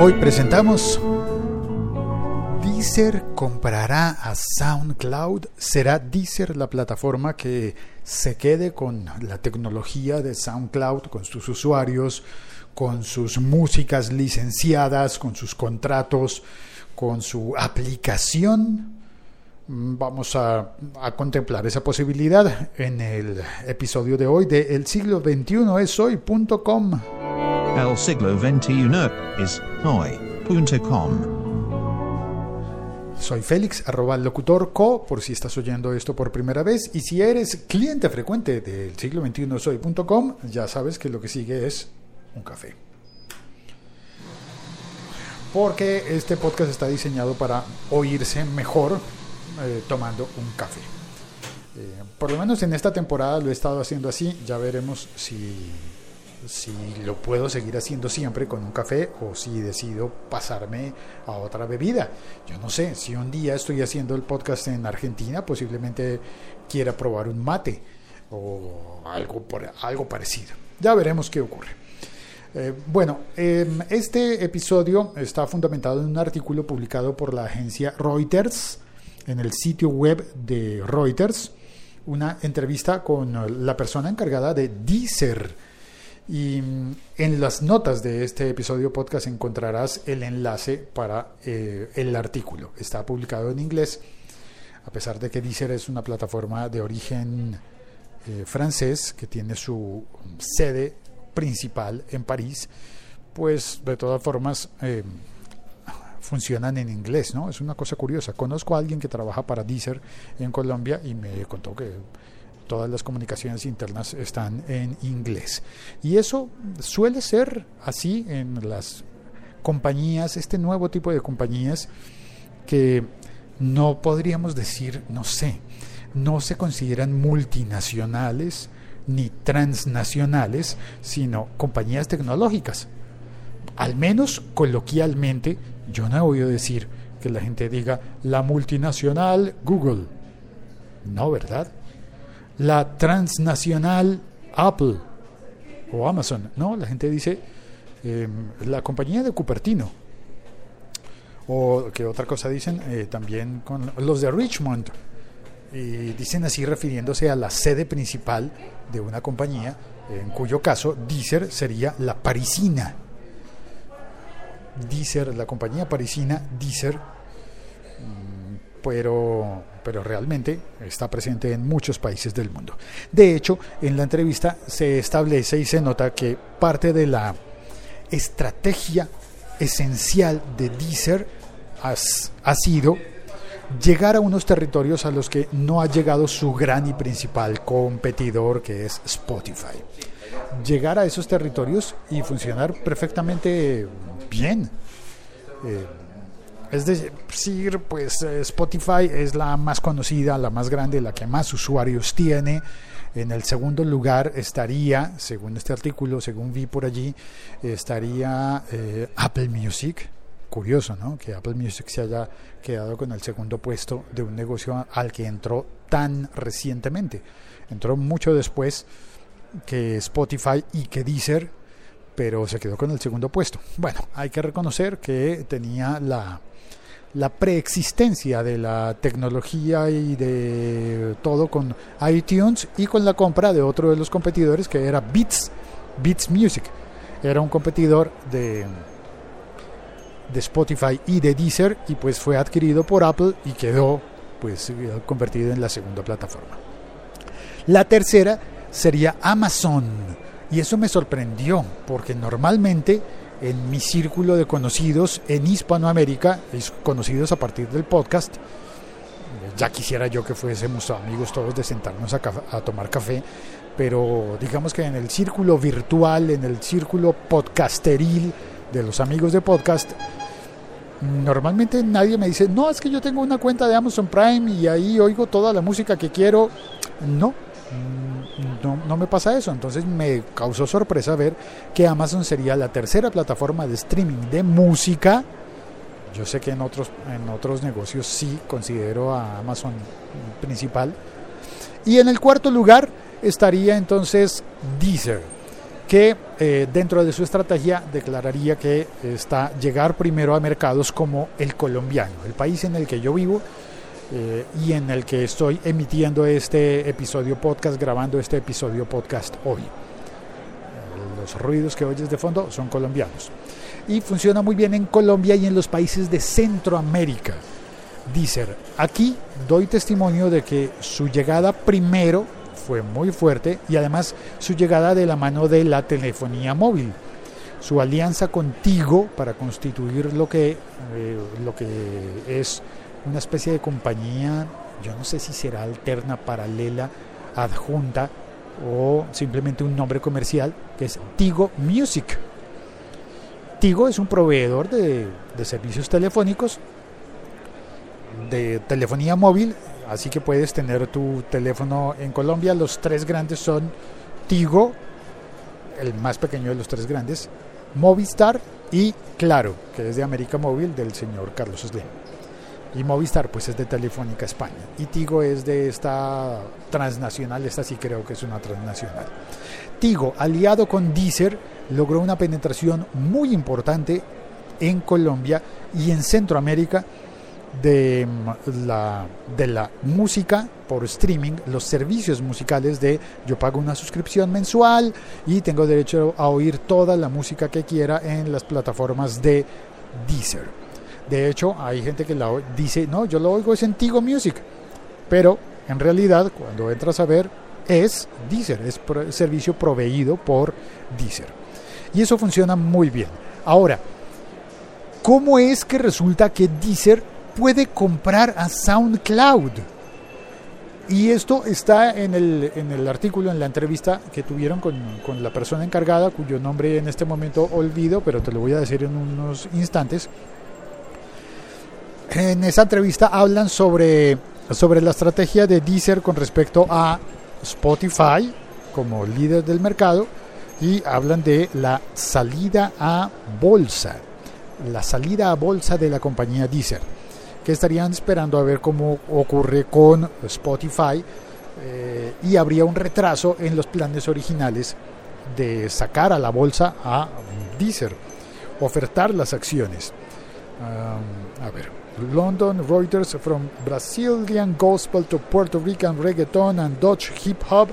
Hoy presentamos Deezer comprará a SoundCloud. ¿Será Deezer la plataforma que se quede con la tecnología de SoundCloud, con sus usuarios, con sus músicas licenciadas, con sus contratos, con su aplicación? Vamos a, contemplar esa posibilidad en el episodio de hoy de El siglo XXI es hoy.com. El siglo XXI es hoy.com. Soy Félix, arroba locutor co, por si estás oyendo esto por primera vez. Y si eres cliente frecuente del siglo XXI hoy.com, ya sabes que lo que sigue es un café. Porque este podcast está diseñado para oírse mejor eh, tomando un café. Eh, por lo menos en esta temporada lo he estado haciendo así. Ya veremos si si lo puedo seguir haciendo siempre con un café o si decido pasarme a otra bebida. Yo no sé, si un día estoy haciendo el podcast en Argentina, posiblemente quiera probar un mate o algo, por, algo parecido. Ya veremos qué ocurre. Eh, bueno, em, este episodio está fundamentado en un artículo publicado por la agencia Reuters en el sitio web de Reuters, una entrevista con la persona encargada de Deezer y mm, en las notas de este episodio podcast encontrarás el enlace para eh, el artículo. Está publicado en inglés, a pesar de que Deezer es una plataforma de origen eh, francés que tiene su sede principal en París, pues de todas formas eh, funcionan en inglés, ¿no? Es una cosa curiosa. Conozco a alguien que trabaja para Deezer en Colombia y me contó que todas las comunicaciones internas están en inglés. Y eso suele ser así en las compañías, este nuevo tipo de compañías que no podríamos decir, no sé, no se consideran multinacionales ni transnacionales, sino compañías tecnológicas. Al menos coloquialmente, yo no he oído decir que la gente diga la multinacional Google. No, ¿verdad? La transnacional Apple o Amazon. No, la gente dice em, la compañía de Cupertino. O que otra cosa dicen eh, también con los de Richmond. Y dicen así refiriéndose a la sede principal de una compañía, en cuyo caso Deezer sería la parisina. Deezer, la compañía parisina Deezer, mm, pero pero realmente está presente en muchos países del mundo. De hecho, en la entrevista se establece y se nota que parte de la estrategia esencial de Deezer ha sido llegar a unos territorios a los que no ha llegado su gran y principal competidor que es Spotify. Llegar a esos territorios y funcionar perfectamente bien. Eh, es decir, pues eh, Spotify es la más conocida, la más grande, la que más usuarios tiene. En el segundo lugar estaría, según este artículo, según vi por allí, estaría eh, Apple Music. Curioso, ¿no? Que Apple Music se haya quedado con el segundo puesto de un negocio al que entró tan recientemente. Entró mucho después que Spotify y que Deezer, pero se quedó con el segundo puesto. Bueno, hay que reconocer que tenía la, la preexistencia de la tecnología y de todo con iTunes y con la compra de otro de los competidores que era Beats, Beats Music. Era un competidor de, de Spotify y de Deezer y pues fue adquirido por Apple y quedó pues convertido en la segunda plataforma. La tercera sería Amazon y eso me sorprendió porque normalmente en mi círculo de conocidos en Hispanoamérica, conocidos a partir del podcast. Ya quisiera yo que fuésemos amigos todos de sentarnos a, a, tomar café, pero digamos que en el círculo virtual, en el círculo podcasteril de los amigos de podcast, normalmente nadie me dice, no, es que yo tengo una cuenta de Amazon Prime y ahí oigo toda la música que quiero. No, no, me pasa eso. Entonces me causó sorpresa ver que Amazon sería la tercera plataforma de streaming de música. Yo sé que en otros, en otros negocios sí considero a Amazon principal. Y en el cuarto lugar estaría entonces Deezer. que eh, dentro de su estrategia declararía que está llegar primero a mercados como el colombiano, el país en el que yo vivo eh, y en el que estoy emitiendo este episodio podcast, grabando este episodio podcast hoy. Los ruidos que oyes de fondo son colombianos. Y funciona muy bien en Colombia y en los países de Centroamérica. Deezer, aquí doy testimonio de que su llegada primero fue muy fuerte y además su llegada de la mano de la telefonía móvil. Su alianza contigo para constituir lo que, eh, lo que es una especie de compañía, yo no sé si será alterna, paralela, adjunta o simplemente un nombre comercial, que es Tigo Music. Tigo es un proveedor de, servicios telefónicos, de telefonía móvil Así que puedes tener tu teléfono en Colombia. Los tres grandes son Tigo, el más pequeño de los tres grandes, Movistar y Claro, que es de América Móvil del señor Carlos Slim. Y Movistar pues es de Telefónica España. Y Tigo es de esta transnacional, esta sí creo que es una transnacional. Tigo, aliado con Deezer, logró una penetración muy importante en Colombia y en Centroamérica de mm, la, de la música por streaming, los servicios musicales de yo pago una suscripción mensual y tengo derecho a oír toda la música que quiera en las plataformas de Deezer. De hecho, hay gente que la dice, no, yo lo oigo es en Tigo Music, pero en realidad cuando entras a ver es Deezer, es servicio proveído por Deezer. Y eso funciona muy bien. Ahora, ¿cómo es que resulta que Deezer puede comprar a SoundCloud. Y esto está en el, en el artículo, en la entrevista que tuvieron con, con, la persona encargada, cuyo nombre en este momento olvido, pero te lo voy a decir en unos instantes. En esa entrevista hablan sobre, sobre la estrategia de Deezer con respecto a Spotify como líder del mercado y hablan de la salida a bolsa, la salida a bolsa de la compañía Deezer. Que estarían esperando a ver cómo ocurre con Spotify eh, y habría un retraso en los planes originales de sacar a la bolsa a Deezer, ofertar las acciones. Um, a ver, London Reuters from Brazilian gospel to Puerto Rican reggaeton and Dutch hip hop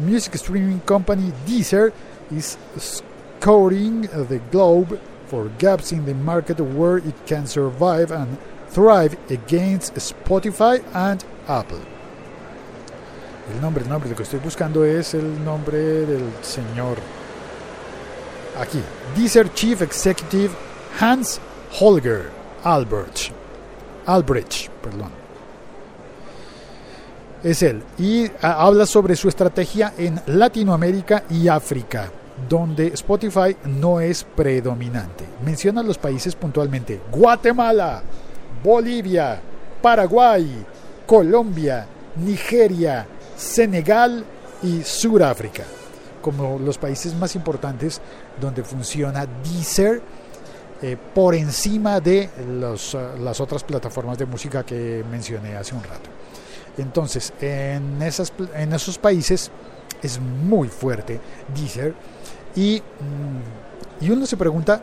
music streaming company Deezer is scouring the globe for gaps in the market where it can survive and Thrive Against Spotify and Apple. El nombre, el nombre, lo que estoy buscando es el nombre del señor. Aquí, Deezer Chief Executive Hans Holger Albrecht. Albrecht, perdón. Es él. Y habla sobre su estrategia en Latinoamérica y África, donde Spotify no es predominante. Menciona los países puntualmente. Guatemala, Bolivia, Paraguay, Colombia, Nigeria, Senegal y Sudáfrica, como los países más importantes donde funciona Deezer eh, por encima de los, uh, las otras plataformas de música que mencioné hace un rato. Entonces, en, esas, en esos países es muy fuerte Deezer y, mm, y uno se pregunta,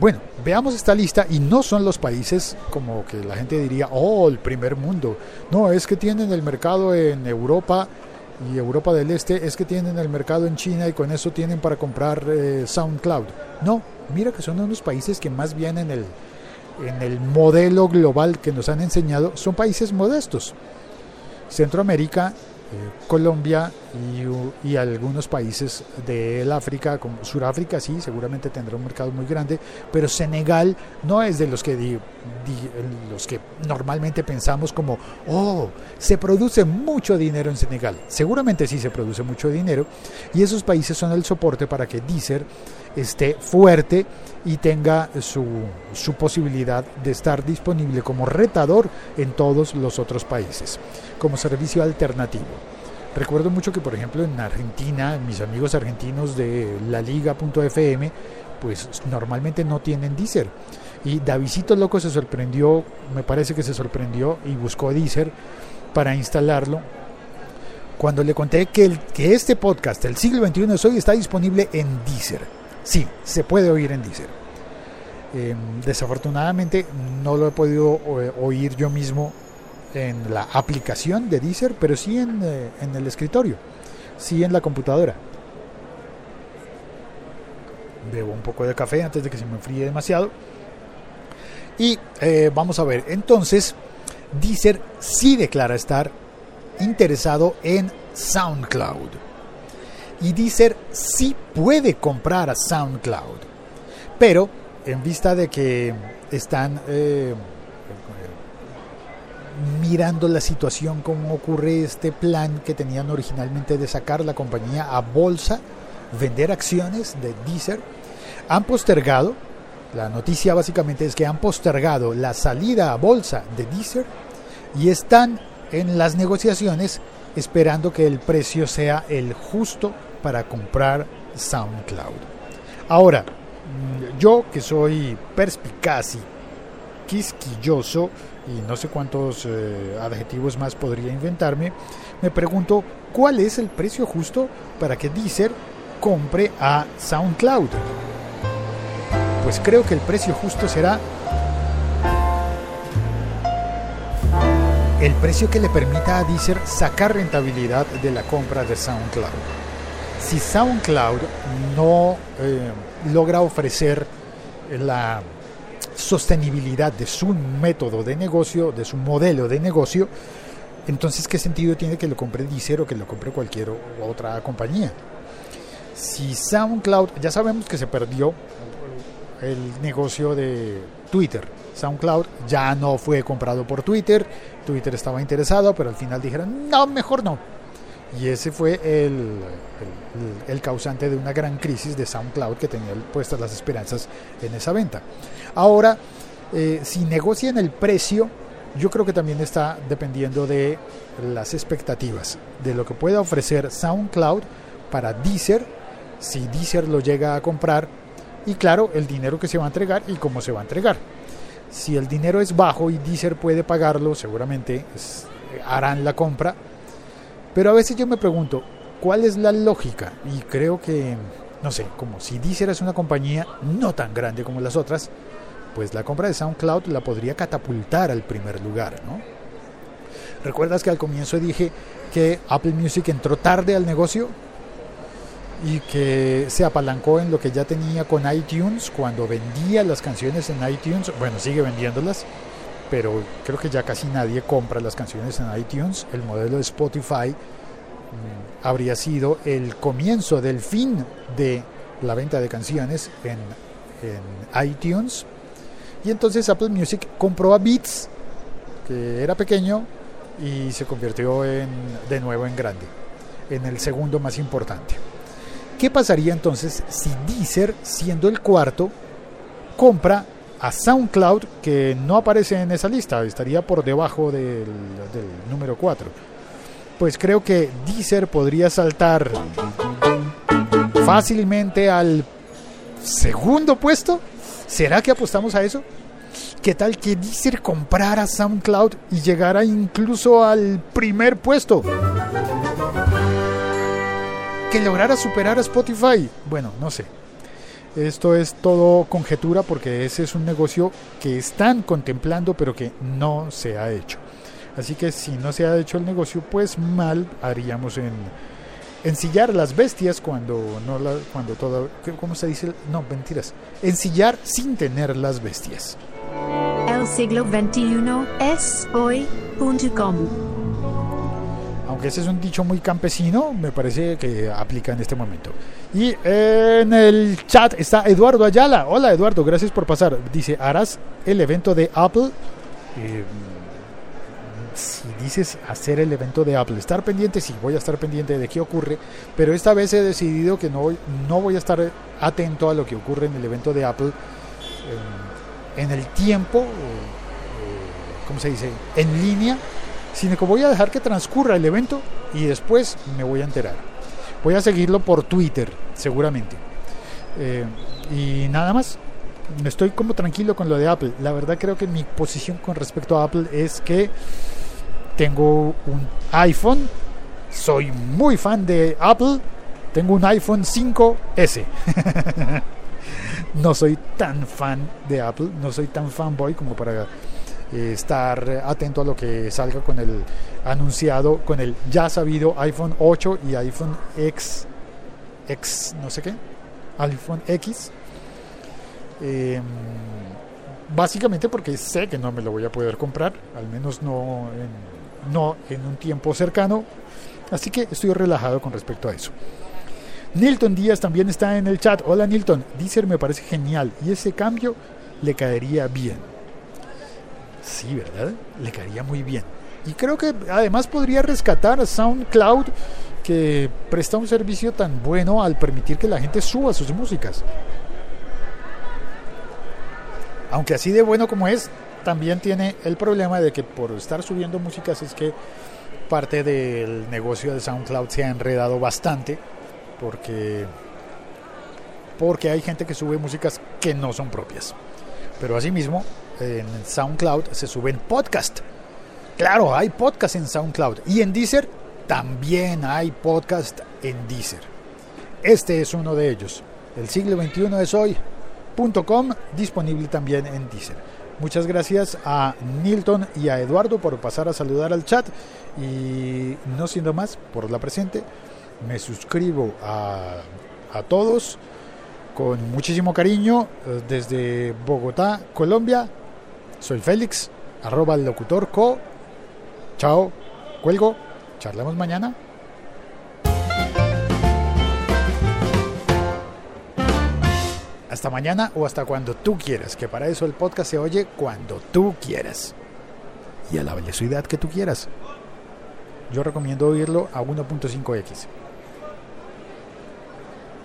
bueno, veamos esta lista y no son los países como que la gente diría, oh, el primer mundo. No, es que tienen el mercado en Europa y Europa del Este, es que tienen el mercado en China y con eso tienen para comprar eh, SoundCloud. No, mira que son unos países que más bien en el, en el modelo global que nos han enseñado son países modestos. Centroamérica eh, Colombia y, algunos países del África, como Sudáfrica sí, seguramente tendrá un mercado muy grande, pero Senegal no es de los que, los que normalmente pensamos como, oh, se produce mucho dinero en Senegal. Seguramente sí se produce mucho dinero y esos países son el soporte para que Deezer esté fuerte y tenga su, su posibilidad de estar disponible como retador en todos los otros países como servicio alternativo. Recuerdo mucho que, por ejemplo, en Argentina, mis amigos argentinos de la liga.fm, pues normalmente no tienen Deezer. Y Davidito Loco se sorprendió, me parece que se sorprendió y buscó Deezer para instalarlo, cuando le conté que, el, que este podcast, El siglo XXI es hoy, está disponible en Deezer. Sí, se puede oír en Deezer. Eh, desafortunadamente no lo he podido eh, oír yo mismo en la aplicación de Deezer, pero sí en, eh, en el escritorio, sí en la computadora. Bebo un poco de café antes de que se me enfríe demasiado. Y eh, vamos a ver, entonces Deezer sí declara estar interesado en SoundCloud. Y Deezer sí puede comprar a SoundCloud. Pero en vista de que están eh, mirando la situación, cómo ocurre este plan que tenían originalmente de sacar la compañía a bolsa, vender acciones de Deezer, han postergado, la noticia básicamente es que han postergado la salida a bolsa de Deezer y están en las negociaciones esperando que el precio sea el justo para comprar SoundCloud. Ahora, mm, yo que soy perspicaz y quisquilloso, y no sé cuántos eh, adjetivos más podría inventarme, me pregunto cuál es el precio justo para que Deezer compre a SoundCloud. Pues creo que el precio justo será el precio que le permita a Deezer sacar rentabilidad de la compra de SoundCloud. Si SoundCloud no eh, logra ofrecer la sostenibilidad de su método de negocio, de su modelo de negocio, entonces ¿qué sentido tiene que lo compre Deezer o que lo compre cualquier otra compañía? Si SoundCloud, ya sabemos que se perdió el negocio de Twitter. SoundCloud ya no fue comprado por Twitter, Twitter estaba interesado, pero al final dijeron, no, mejor no. Y ese fue el, causante de una gran crisis de SoundCloud que tenía puestas las esperanzas en esa venta. Ahora, eh, si negocian el precio, yo creo que también está dependiendo de las expectativas, de lo que pueda ofrecer SoundCloud para Deezer, si Deezer lo llega a comprar, y claro, el dinero que se va a entregar y cómo se va a entregar. Si el dinero es bajo y Deezer puede pagarlo, seguramente harán la compra. Pero a veces yo me pregunto, ¿cuál es la lógica? Y creo que, no sé, como si Deezer es una compañía no tan grande como las otras, pues la compra de SoundCloud la podría catapultar al primer lugar, ¿no? ¿Recuerdas que al comienzo dije que Apple Music entró tarde al negocio? y que se apalancó en lo que ya tenía con iTunes cuando vendía las canciones en iTunes, bueno, sigue vendiéndolas, pero creo que ya casi nadie compra las canciones en iTunes. El modelo de Spotify mmm, habría sido el comienzo del fin de la venta de canciones en, en iTunes. Y entonces Apple Music compró a Beats, que era pequeño, y se convirtió en, de nuevo en grande, en el segundo más importante. ¿Qué pasaría entonces si Deezer, siendo el cuarto, compra a SoundCloud que no aparece en esa lista, estaría por debajo del, número 4? Pues creo que Deezer podría saltar fácilmente al segundo puesto. ¿Será que apostamos a eso? ¿Qué tal que Deezer comprara SoundCloud y llegara incluso al primer puesto? que lograra superar a Spotify. Bueno, no sé. Esto es todo conjetura porque ese es un negocio que están contemplando pero que no se ha hecho. Así que si no se ha hecho el negocio, pues mal haríamos en ensillar las bestias cuando no la, cuando todo ¿cómo se dice? No, mentiras. Ensillar sin tener las bestias. El siglo XXI es hoy.com ese es un dicho muy campesino, me parece que aplica en este momento. Y en el chat está Eduardo Ayala. Hola Eduardo, gracias por pasar. Dice, ¿harás el evento de Apple? Eh, si dices hacer el evento de Apple, estar pendiente, sí, voy a estar pendiente de qué ocurre, pero esta vez he decidido que no voy a estar atento a lo que ocurre en el evento de Apple eh, en el tiempo, eh, ¿cómo se dice? En línea sino que voy a dejar que transcurra el evento y después me voy a enterar. Voy a seguirlo por Twitter, seguramente. Eh, y nada más. Estoy como tranquilo con lo de Apple. La verdad creo que mi posición con respecto a Apple es que tengo un iPhone soy muy fan de Apple. Tengo un iPhone 5S. no soy tan fan de Apple, no soy tan fanboy como para eh, estar atento a lo que salga con el anunciado, con el ya sabido iPhone 8 y iPhone X, X no sé qué, iPhone X. Em, básicamente porque sé que no me lo voy a poder comprar, al menos no en, no en un tiempo cercano, así que estoy relajado con respecto a eso. Nilton Díaz también está en el chat. Hola Nilton, Deezer me parece genial y ese cambio le caería bien. Sí, ¿verdad? Le caería muy bien. Y creo que además podría rescatar a SoundCloud que presta un servicio tan bueno al permitir que la gente suba sus músicas. Aunque así de bueno como es, también tiene el problema de que por estar subiendo músicas es que parte del negocio de SoundCloud se ha enredado bastante porque porque hay gente que sube músicas que no son propias. Pero asimismo, en SoundCloud se suben podcast. Claro, hay podcast en SoundCloud y en Deezer también hay podcast en Deezer. Este es uno de ellos. El siglo XXI es hoy.com, disponible también en Deezer. Muchas gracias a Nilton y a Eduardo por pasar a saludar al chat y no siendo más por la presente me suscribo a, a todos con muchísimo cariño eh, desde Bogotá, Colombia. Soy Félix, arroba el locutor co. Chao, cuelgo, charlamos mañana. Hasta mañana o hasta cuando tú quieras, que para eso el podcast se oye cuando tú quieras y a la velocidad que tú quieras. Yo recomiendo oírlo a 1.5x.